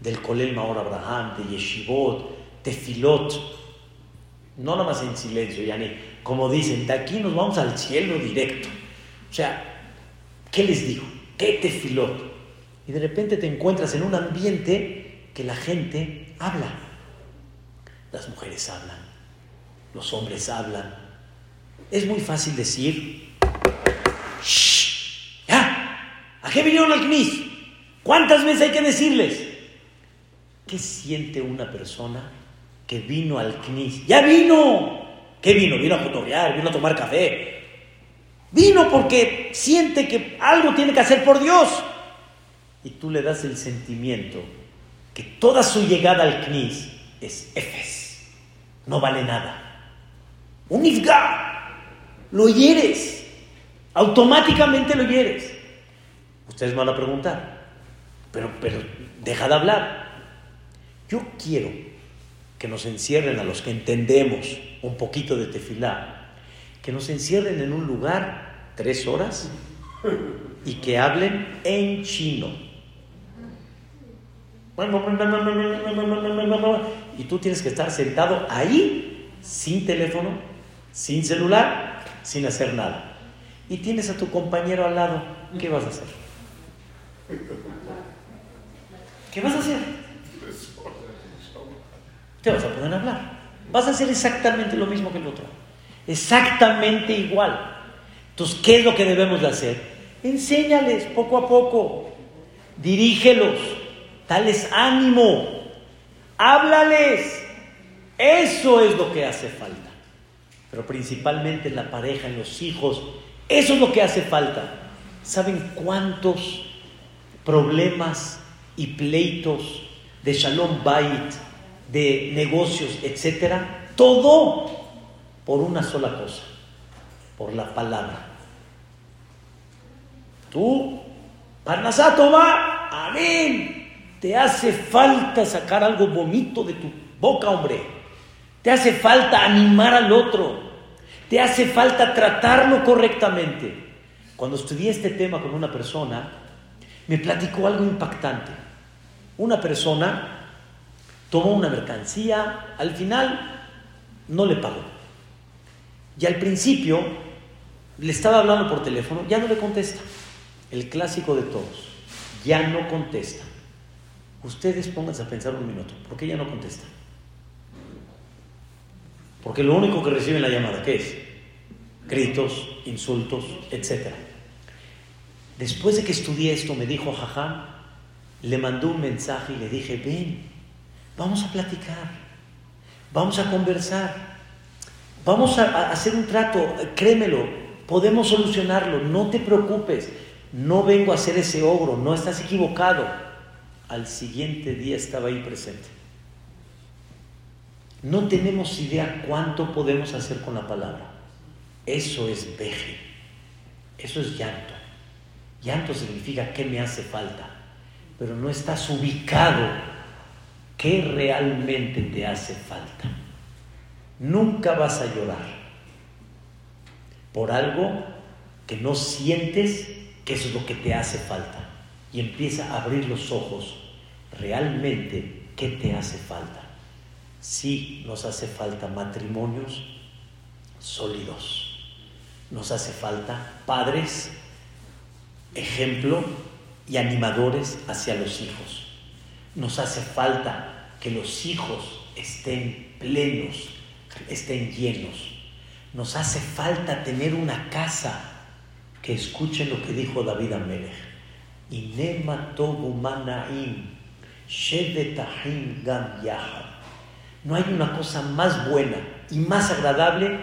S1: del Kolel Maor Abraham, de Yeshivot, Tefilot, no nada más en silencio, ya ni, como dicen, de aquí nos vamos al cielo directo. O sea, ¿qué les digo? ¿Qué Tefilot? Y de repente te encuentras en un ambiente que la gente habla. Las mujeres hablan, los hombres hablan. Es muy fácil decir, ¡Shh! ¡Ya! ¿A qué vinieron al CNIS? ¿Cuántas veces hay que decirles? ¿Qué siente una persona que vino al CNIS? ¡Ya vino! ¿Qué vino? Vino a fotografiar, vino a tomar café. Vino porque siente que algo tiene que hacer por Dios. Y tú le das el sentimiento que toda su llegada al CNIS es Efes. No vale nada. Un Ifga. Lo hieres. Automáticamente lo hieres. Ustedes van a preguntar. Pero, pero, deja de hablar. Yo quiero que nos encierren a los que entendemos un poquito de tefilá que nos encierren en un lugar tres horas y que hablen en chino. Y tú tienes que estar sentado ahí, sin teléfono, sin celular, sin hacer nada. Y tienes a tu compañero al lado. ¿Qué vas a hacer? ¿Qué vas a hacer? Te vas a poder hablar. Vas a hacer exactamente lo mismo que el otro. Exactamente igual. Entonces, ¿qué es lo que debemos de hacer? Enséñales poco a poco, dirígelos, dales ánimo, háblales. Eso es lo que hace falta. Pero principalmente en la pareja, en los hijos, eso es lo que hace falta. ¿Saben cuántos problemas y pleitos de Shalom Bait, de negocios, etcétera? Todo por una sola cosa, por la palabra. Tú, Parnasato va, amén. Te hace falta sacar algo bonito de tu boca, hombre. Te hace falta animar al otro. Te hace falta tratarlo correctamente. Cuando estudié este tema con una persona, me platicó algo impactante. Una persona tomó una mercancía, al final no le pagó. Y al principio le estaba hablando por teléfono, ya no le contesta. El clásico de todos, ya no contesta. Ustedes pónganse a pensar un minuto, ¿por qué ya no contesta? Porque lo único que recibe la llamada, ¿qué es? Gritos, insultos, etc. Después de que estudié esto, me dijo Jajá, le mandó un mensaje y le dije, ven, vamos a platicar, vamos a conversar. Vamos a, hacer un trato, créemelo, podemos solucionarlo, no te preocupes, no vengo a hacer ese ogro, no estás equivocado. Al siguiente día estaba ahí presente. No tenemos idea cuánto podemos hacer con la palabra. Eso es veje, eso es llanto. Llanto significa que me hace falta, pero no estás ubicado qué realmente te hace falta. Nunca vas a llorar por algo que no sientes que es lo que te hace falta. Y empieza a abrir los ojos. Realmente, ¿qué te hace falta? Sí, nos hace falta matrimonios sólidos. Nos hace falta padres, ejemplo y animadores hacia los hijos. Nos hace falta que los hijos estén plenos estén llenos. Nos hace falta tener una casa que escuche lo que dijo David Amelech. No hay una cosa más buena y más agradable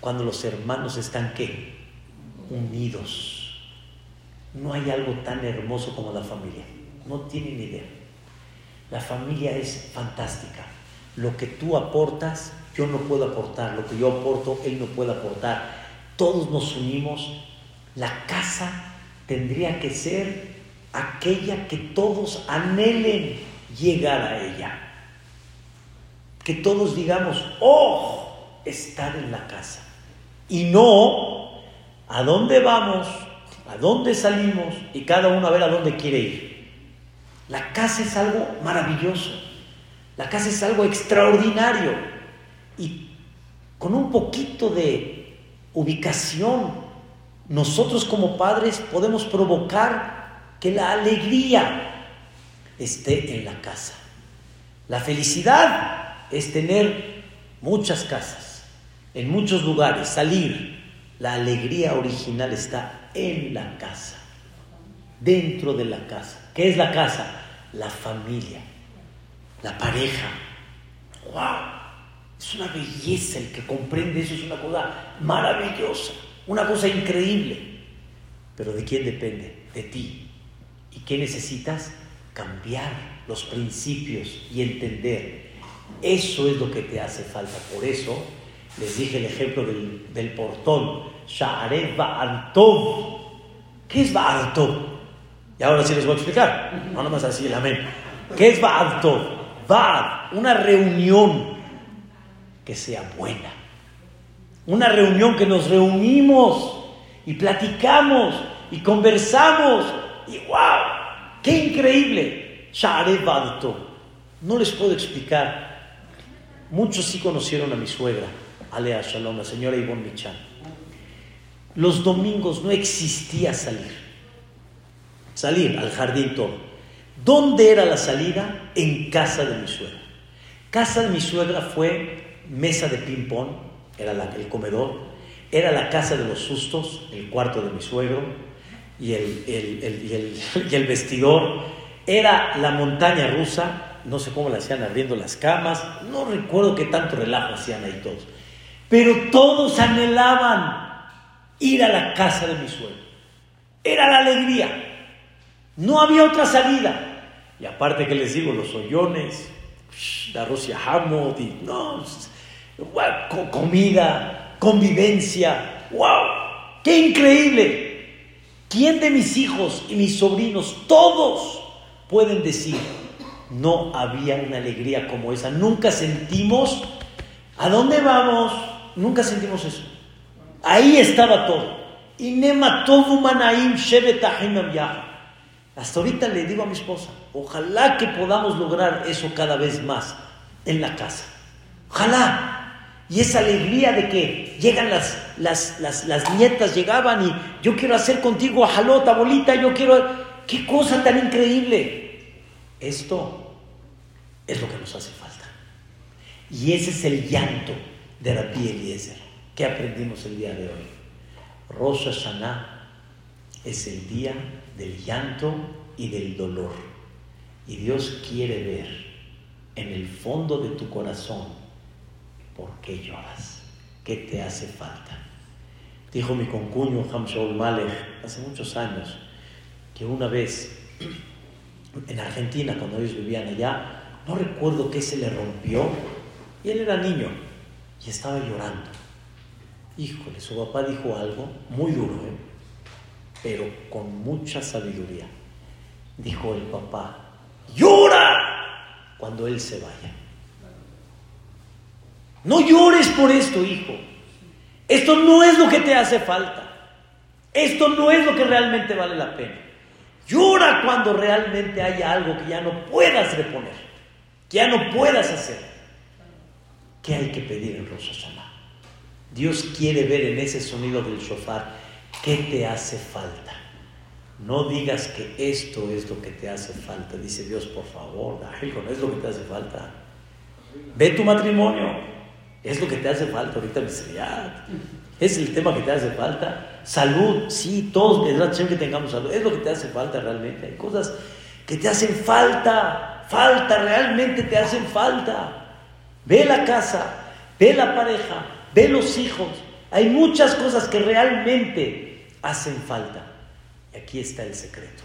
S1: cuando los hermanos están ¿qué? unidos. No hay algo tan hermoso como la familia. No tienen idea. La familia es fantástica. Lo que tú aportas yo no puedo aportar, lo que yo aporto, él no puede aportar. Todos nos unimos. La casa tendría que ser aquella que todos anhelen llegar a ella. Que todos digamos, oh, estar en la casa. Y no, ¿a dónde vamos? ¿A dónde salimos? Y cada uno a ver a dónde quiere ir. La casa es algo maravilloso. La casa es algo extraordinario y con un poquito de ubicación, nosotros como padres podemos provocar que la alegría esté en la casa. La felicidad es tener muchas casas, en muchos lugares, salir. La alegría original está en la casa, dentro de la casa. ¿Qué es la casa? La familia, la pareja. ¡Wow! Es una belleza el que comprende eso, es una cosa maravillosa. una cosa increíble. Pero ¿de quién depende? De ti. ¿Y qué necesitas? Cambiar los principios y entender. Eso es lo que te hace falta. Por eso les dije el ejemplo del, portón. Sha'aret Ba'artov. ¿Qué es Ba'artov? Y ahora sí les voy a explicar. No nomás así el amén. ¿Qué es Ba'artov? Ba'ar, una reunión que sea buena. Una reunión que nos reunimos y platicamos y conversamos. Y wow, qué increíble. Sha'aret Ba'artov. No les puedo explicar. Muchos sí conocieron a mi suegra. Alea Shalom, la señora Ivonne Michan. Los domingos no existía salir. Salir al jardín todo. ¿Dónde era la salida? En casa de mi suegra. Casa de mi suegra fue mesa de ping-pong, era el comedor, era la casa de los sustos, el cuarto de mi suegro, y el, vestidor, era la montaña rusa, no sé cómo la hacían abriendo las camas, no recuerdo qué tanto relajo hacían ahí todos. Pero todos anhelaban ir a la casa de mi suegro. Era la alegría. No había otra salida. Y aparte que les digo, los hoyones, la Rosia Hamod, y no, comida, convivencia. ¡Wow! ¡Qué increíble! ¿Quién de mis hijos y mis sobrinos, todos, pueden decir, no había una alegría como esa? Nunca sentimos, ¿a dónde vamos? Nunca sentimos eso. Ahí estaba todo. Y Hasta ahorita le digo a mi esposa, ojalá que podamos lograr eso cada vez más en la casa. Ojalá. Y esa alegría de que llegan las, las, las, nietas, llegaban y yo quiero hacer contigo jalota, bolita, yo quiero... ¡Qué cosa tan increíble! Esto es lo que nos hace falta. Y ese es el llanto de Rabbi Eliezer. ¿Qué aprendimos el día de hoy? Rosh Hashanah es el día del llanto y del dolor. Y Dios quiere ver en el fondo de tu corazón por qué lloras, qué te hace falta. Dijo mi concuño Hamshaul Malek hace muchos años que una vez en Argentina, cuando ellos vivían allá, no recuerdo qué se le rompió, y él era niño, y estaba llorando. Híjole, su papá dijo algo muy duro, ¿eh? Pero con mucha sabiduría. Dijo el papá, llora cuando él se vaya. No llores por esto, hijo. Esto no es lo que te hace falta. Esto no es lo que realmente vale la pena. Llora cuando realmente haya algo que ya no puedas reponer, que ya no puedas hacer. ¿Qué hay que pedir en Rosh Hashanah? Dios quiere ver en ese sonido del shofar qué te hace falta. No digas que esto es lo que te hace falta. Dice Dios, por favor, no es lo que te hace falta. Ve tu matrimonio. Es lo que te hace falta ahorita, miseria. Es el tema que te hace falta. Salud, sí, todos, que tengamos salud. Es lo que te hace falta realmente. Hay cosas que te hacen falta. Falta, realmente te hacen falta. Ve la casa, ve la pareja, ve los hijos. Hay muchas cosas que realmente hacen falta. Y aquí está el secreto.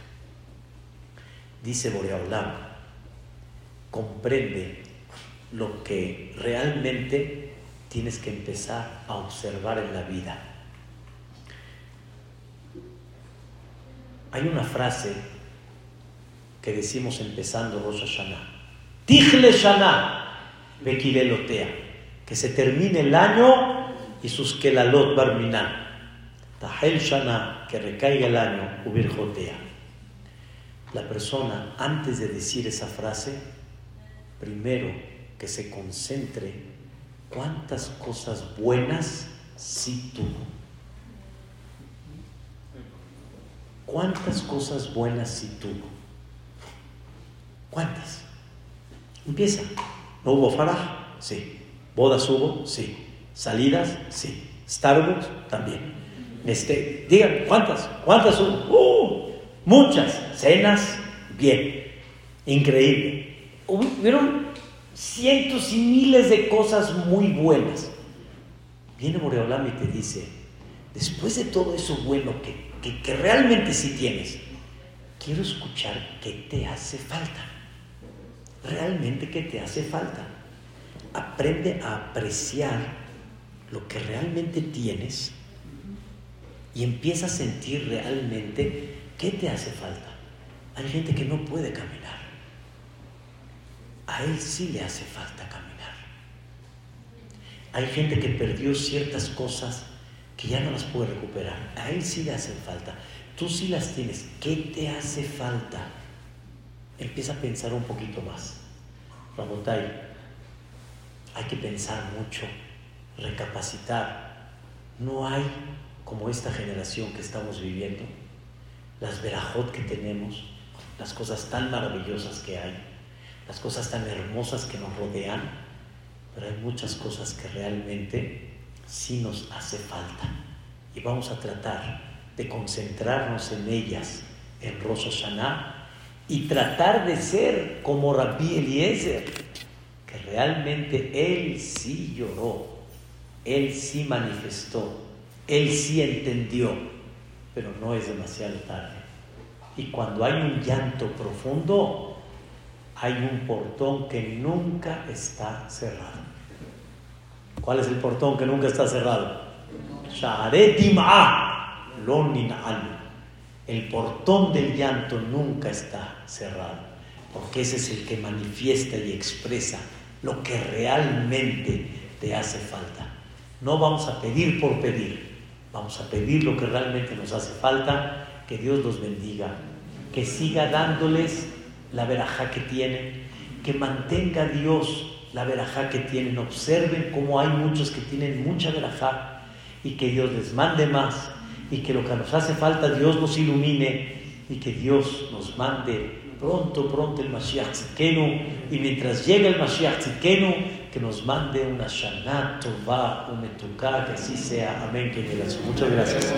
S1: Dice Boreolam, comprende lo que realmente tienes que empezar a observar en la vida. Hay una frase que decimos empezando Rosh Hashanah. Tichle Shana Bequilelotea. Que se termine el año y sus kelalot barminan. Tahel Shana, que recaiga el año, ubirjotea. La persona, antes de decir esa frase, primero que se concentre cuántas cosas buenas sí tuvo. ¿Cuántas cosas buenas sí tuvo? ¿Cuántas? Empieza. ¿No hubo faraj? Sí. ¿Bodas hubo? Sí. ¿Salidas? Sí. ¿Starbucks? También. Este, digan, ¿cuántas? ¿Cuántas? ¡Uh! Muchas. ¿Cenas? Bien. Increíble. Hubieron cientos y miles de cosas muy buenas. Viene Boreolam y te dice, después de todo eso bueno que, que, que realmente sí tienes, quiero escuchar qué te hace falta. Realmente qué te hace falta. Aprende a apreciar lo que realmente tienes y empieza a sentir realmente qué te hace falta. Hay gente que no puede caminar. A él sí le hace falta caminar. Hay gente que perdió ciertas cosas que ya no las puede recuperar. A él sí le hacen falta. Tú sí las tienes. ¿Qué te hace falta? Empieza a pensar un poquito más. Rabotai, hay que pensar mucho, recapacitar. No hay como esta generación que estamos viviendo, las verajot que tenemos, las cosas tan maravillosas que hay, las cosas tan hermosas que nos rodean, pero hay muchas cosas que realmente sí nos hace falta. Y vamos a tratar de concentrarnos en ellas en Rosh y tratar de ser como Rabbi Eliezer, que realmente él sí lloró, él sí manifestó, él sí entendió, pero no es demasiado tarde. Y cuando hay un llanto profundo, hay un portón que nunca está cerrado. ¿Cuál es el portón que nunca está cerrado? El portón del llanto nunca está cerrado, porque ese es el que manifiesta y expresa lo que realmente te hace falta. No vamos a pedir por pedir, vamos a pedir lo que realmente nos hace falta, que Dios los bendiga, que siga dándoles la verajá que tienen, que mantenga Dios la verajá que tienen, observen cómo hay muchos que tienen mucha verajá y que Dios les mande más y que lo que nos hace falta Dios nos ilumine y que Dios nos mande pronto, pronto el Mashiach y mientras llega el Mashiach que nos mande una Shana Tova, un que así sea. Amén. Que Muchas gracias.